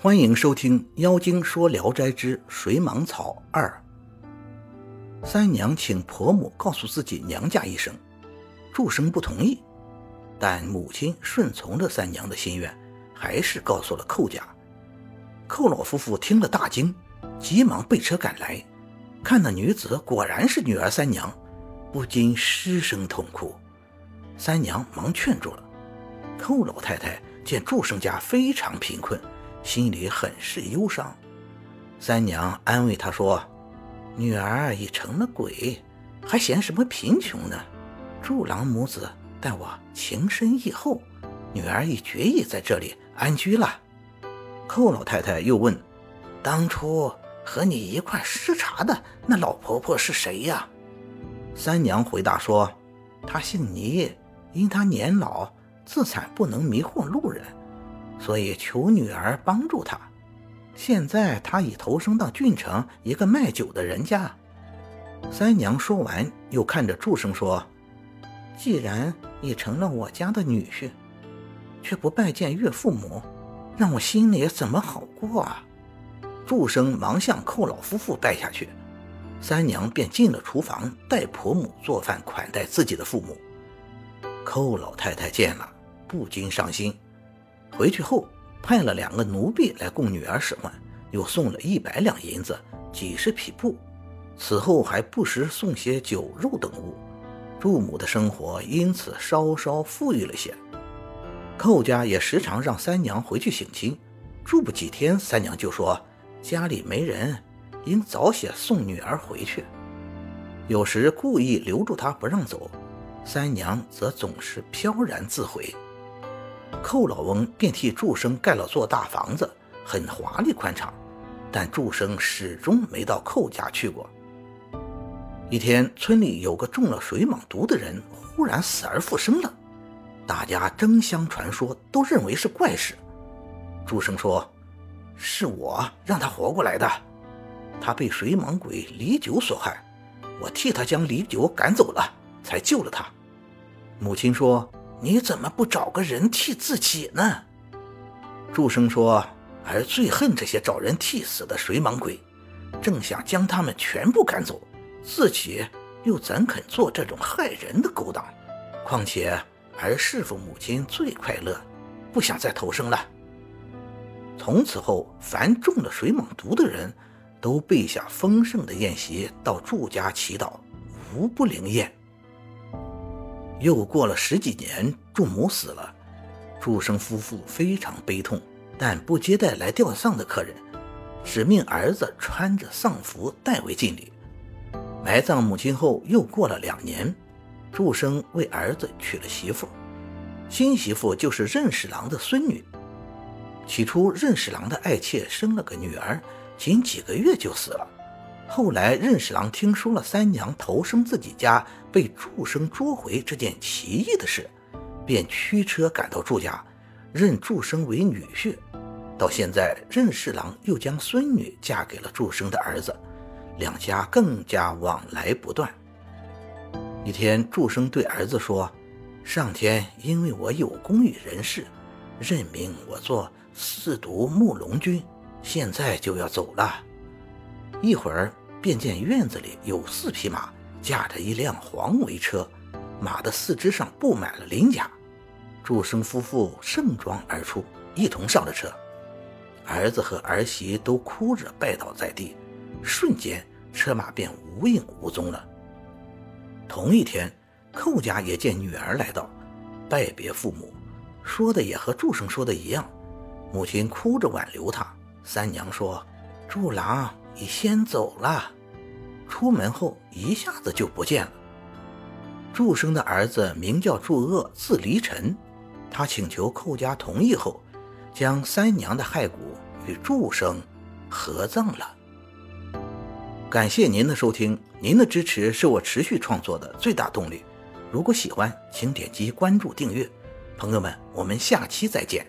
欢迎收听《妖精说聊斋之水蟒草二》。三娘请婆母告诉自己娘家一声，祝生不同意，但母亲顺从了三娘的心愿，还是告诉了寇家。寇老夫妇听了大惊，急忙备车赶来，看那女子果然是女儿三娘，不禁失声痛哭。三娘忙劝住了。寇老太太见祝生家非常贫困。心里很是忧伤，三娘安慰他说：“女儿已成了鬼，还嫌什么贫穷呢？祝郎母子待我情深义厚，女儿已决意在这里安居了。”寇老太太又问：“当初和你一块视察的那老婆婆是谁呀？”三娘回答说：“她姓倪，因她年老，自产不能迷惑路人。”所以求女儿帮助他。现在他已投生到郡城一个卖酒的人家。三娘说完，又看着祝生说：“既然你成了我家的女婿，却不拜见岳父母，让我心里怎么好过啊？”祝生忙向寇老夫妇拜下去，三娘便进了厨房，带婆母做饭款待自己的父母。寇老太太见了，不禁伤心。回去后，派了两个奴婢来供女儿使唤，又送了一百两银子、几十匹布。此后还不时送些酒肉等物，祝母的生活因此稍稍富裕了些。寇家也时常让三娘回去省亲，住不几天，三娘就说家里没人，应早些送女儿回去。有时故意留住她不让走，三娘则总是飘然自回。寇老翁便替祝生盖了座大房子，很华丽宽敞，但祝生始终没到寇家去过。一天，村里有个中了水蟒毒的人，忽然死而复生了，大家争相传说，都认为是怪事。祝生说：“是我让他活过来的，他被水蟒鬼李九所害，我替他将李九赶走了，才救了他。”母亲说。你怎么不找个人替自己呢？祝生说：“儿最恨这些找人替死的水蟒鬼，正想将他们全部赶走，自己又怎肯做这种害人的勾当？况且儿侍奉母亲最快乐，不想再投生了。”从此后，凡中了水蟒毒的人，都备下丰盛的宴席到祝家祈祷，无不灵验。又过了十几年，祝母死了，祝生夫妇非常悲痛，但不接待来吊丧的客人，只命儿子穿着丧服代为敬礼。埋葬母亲后，又过了两年，祝生为儿子娶了媳妇，新媳妇就是任侍郎的孙女。起初，任侍郎的爱妾生了个女儿，仅几个月就死了。后来，任侍郎听说了三娘投生自己家被祝生捉回这件奇异的事，便驱车赶到祝家，认祝生为女婿。到现在，任侍郎又将孙女嫁给了祝生的儿子，两家更加往来不断。一天，祝生对儿子说：“上天因为我有功于人世，任命我做四渎慕龙君，现在就要走了。”一会儿，便见院子里有四匹马，驾着一辆黄帷车，马的四肢上布满了鳞甲。祝生夫妇盛装而出，一同上了车。儿子和儿媳都哭着拜倒在地，瞬间车马便无影无踪了。同一天，寇家也见女儿来到，拜别父母，说的也和祝生说的一样。母亲哭着挽留他。三娘说：“祝郎。”你先走了，出门后一下子就不见了。祝生的儿子名叫祝鄂，字离尘。他请求寇家同意后，将三娘的骸骨与祝生合葬了。感谢您的收听，您的支持是我持续创作的最大动力。如果喜欢，请点击关注订阅。朋友们，我们下期再见。